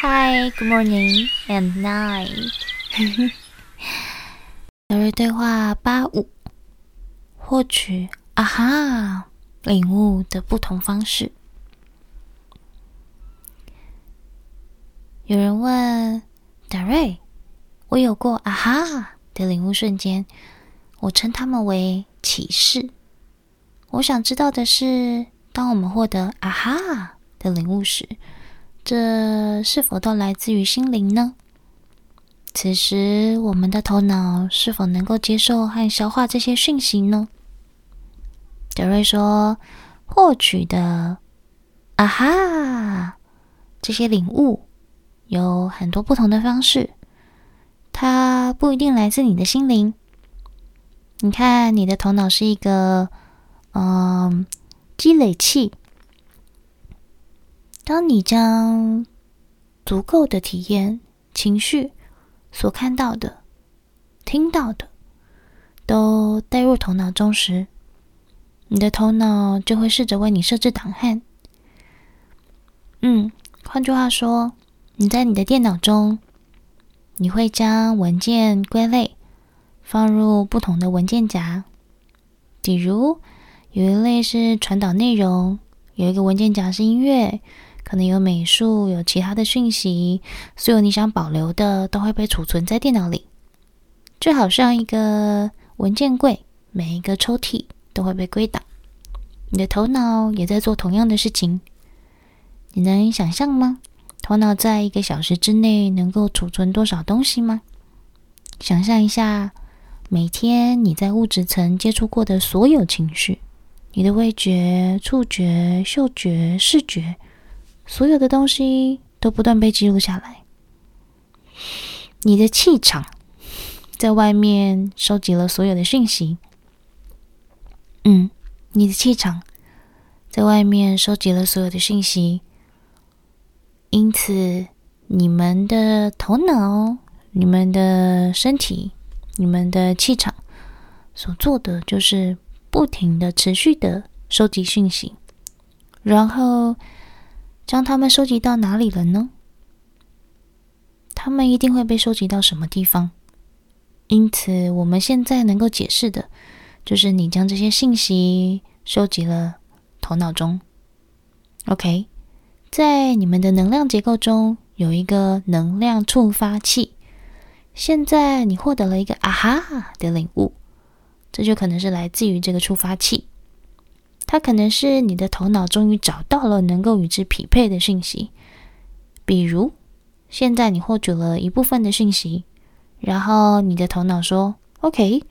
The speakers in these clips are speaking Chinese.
Hi, good morning and night。德瑞对话八五，获取啊哈领悟的不同方式。有人问德瑞：“我有过啊哈的领悟瞬间，我称它们为启示。我想知道的是，当我们获得啊哈的领悟时，这是否都来自于心灵呢？此时，我们的头脑是否能够接受和消化这些讯息呢？”德瑞说：“获取的啊哈这些领悟。”有很多不同的方式，它不一定来自你的心灵。你看，你的头脑是一个嗯积累器。当你将足够的体验、情绪、所看到的、听到的，都带入头脑中时，你的头脑就会试着为你设置档案。嗯，换句话说。你在你的电脑中，你会将文件归类，放入不同的文件夹。比如，有一类是传导内容，有一个文件夹是音乐，可能有美术，有其他的讯息。所有你想保留的都会被储存在电脑里，就好像一个文件柜，每一个抽屉都会被归档。你的头脑也在做同样的事情，你能想象吗？头脑在一个小时之内能够储存多少东西吗？想象一下，每天你在物质层接触过的所有情绪，你的味觉、触觉、嗅觉、视觉，所有的东西都不断被记录下来。你的气场在外面收集了所有的讯息。嗯，你的气场在外面收集了所有的讯息。因此，你们的头脑、你们的身体、你们的气场所做的，就是不停的、持续的收集讯息，然后将它们收集到哪里了呢？它们一定会被收集到什么地方？因此，我们现在能够解释的，就是你将这些信息收集了头脑中。OK。在你们的能量结构中有一个能量触发器。现在你获得了一个啊哈的领悟，这就可能是来自于这个触发器。它可能是你的头脑终于找到了能够与之匹配的讯息。比如，现在你获取了一部分的讯息，然后你的头脑说：“OK，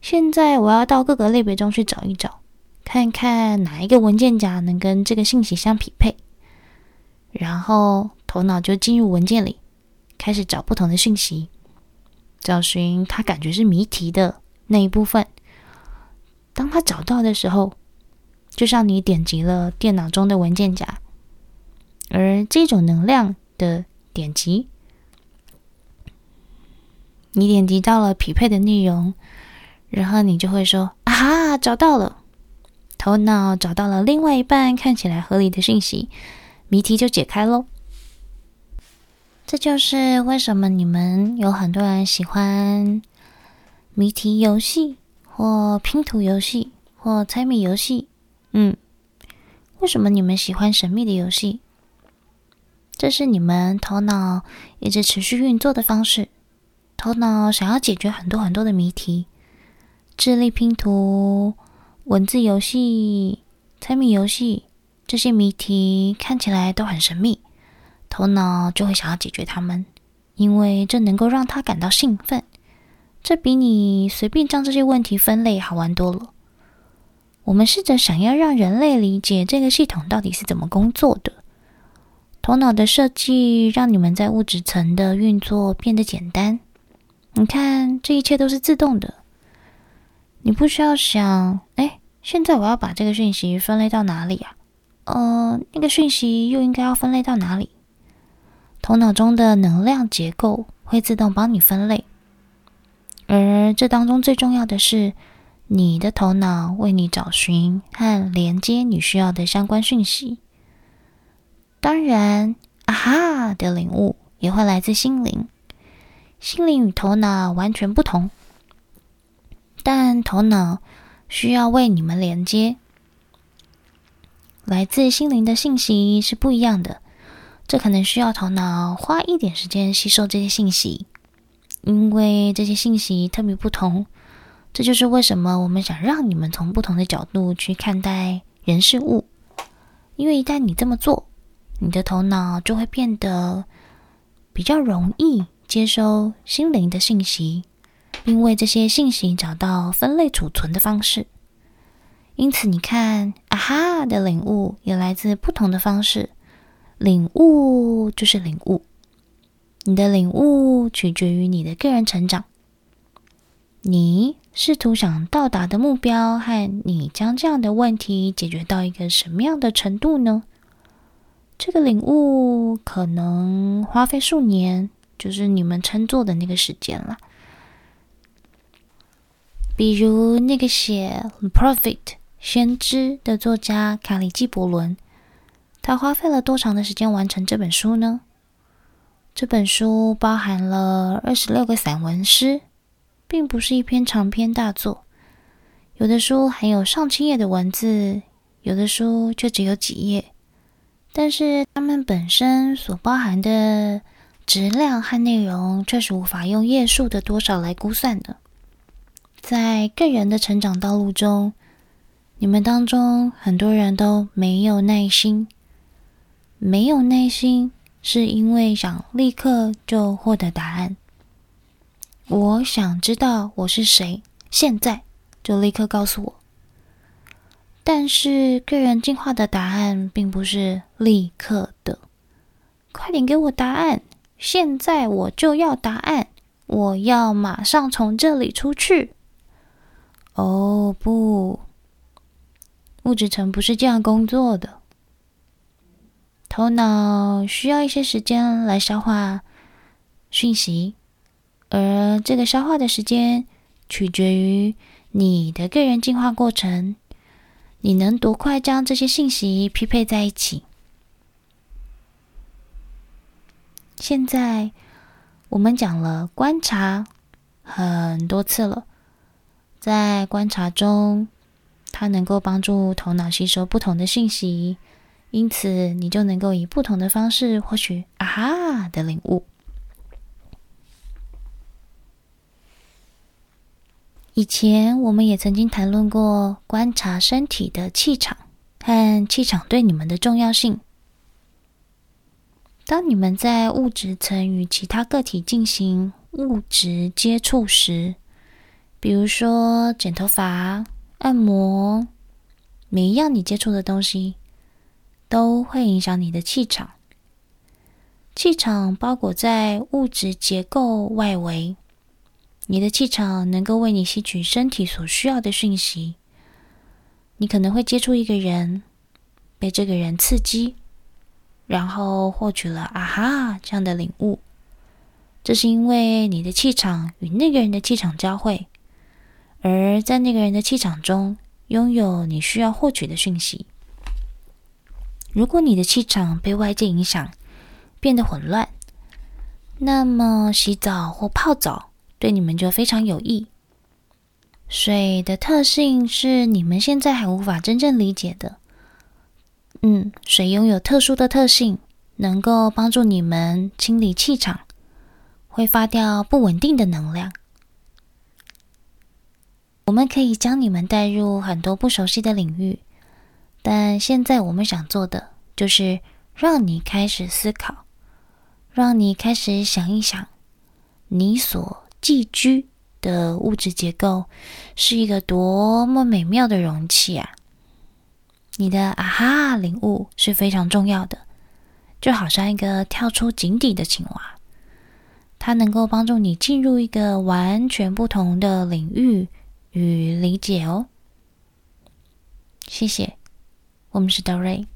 现在我要到各个类别中去找一找，看看哪一个文件夹能跟这个信息相匹配。”然后头脑就进入文件里，开始找不同的讯息，找寻他感觉是谜题的那一部分。当他找到的时候，就像你点击了电脑中的文件夹，而这种能量的点击，你点击到了匹配的内容，然后你就会说：“啊哈，找到了！”头脑找到了另外一半看起来合理的讯息。谜题就解开喽。这就是为什么你们有很多人喜欢谜题游戏，或拼图游戏，或猜谜游戏。嗯，为什么你们喜欢神秘的游戏？这是你们头脑一直持续运作的方式。头脑想要解决很多很多的谜题，智力拼图、文字游戏、猜谜游戏。这些谜题看起来都很神秘，头脑就会想要解决它们，因为这能够让他感到兴奋。这比你随便将这些问题分类好玩多了。我们试着想要让人类理解这个系统到底是怎么工作的。头脑的设计让你们在物质层的运作变得简单。你看，这一切都是自动的，你不需要想：哎，现在我要把这个讯息分类到哪里呀？呃，那个讯息又应该要分类到哪里？头脑中的能量结构会自动帮你分类，而这当中最重要的是，你的头脑为你找寻和连接你需要的相关讯息。当然，啊哈的领悟也会来自心灵。心灵与头脑完全不同，但头脑需要为你们连接。来自心灵的信息是不一样的，这可能需要头脑花一点时间吸收这些信息，因为这些信息特别不同。这就是为什么我们想让你们从不同的角度去看待人事物，因为一旦你这么做，你的头脑就会变得比较容易接收心灵的信息，并为这些信息找到分类储存的方式。因此，你看，啊哈的领悟也来自不同的方式。领悟就是领悟，你的领悟取决于你的个人成长。你试图想到达的目标，和你将这样的问题解决到一个什么样的程度呢？这个领悟可能花费数年，就是你们称作的那个时间了。比如那个写《Prophet》先知的作家卡里纪伯伦，他花费了多长的时间完成这本书呢？这本书包含了二十六个散文诗。并不是一篇长篇大作，有的书含有上千页的文字，有的书却只有几页。但是它们本身所包含的质量和内容，却是无法用页数的多少来估算的。在个人的成长道路中，你们当中很多人都没有耐心，没有耐心是因为想立刻就获得答案。我想知道我是谁，现在就立刻告诉我。但是个人进化的答案并不是立刻的，快点给我答案！现在我就要答案，我要马上从这里出去。哦，不，物质层不是这样工作的。头脑需要一些时间来消化讯息。而这个消化的时间取决于你的个人进化过程，你能多快将这些信息匹配在一起？现在我们讲了观察很多次了，在观察中，它能够帮助头脑吸收不同的信息，因此你就能够以不同的方式获取“啊哈”的领悟。以前我们也曾经谈论过观察身体的气场和气场对你们的重要性。当你们在物质层与其他个体进行物质接触时，比如说剪头发、按摩，每一样你接触的东西都会影响你的气场。气场包裹在物质结构外围。你的气场能够为你吸取身体所需要的讯息。你可能会接触一个人，被这个人刺激，然后获取了“啊哈”这样的领悟。这是因为你的气场与那个人的气场交汇，而在那个人的气场中拥有你需要获取的讯息。如果你的气场被外界影响，变得混乱，那么洗澡或泡澡。对你们就非常有益。水的特性是你们现在还无法真正理解的。嗯，水拥有特殊的特性，能够帮助你们清理气场，挥发掉不稳定的能量。我们可以将你们带入很多不熟悉的领域，但现在我们想做的就是让你开始思考，让你开始想一想，你所寄居的物质结构是一个多么美妙的容器啊！你的啊哈领悟是非常重要的，就好像一个跳出井底的青蛙，它能够帮助你进入一个完全不同的领域与理解哦。谢谢，我们是 Dory。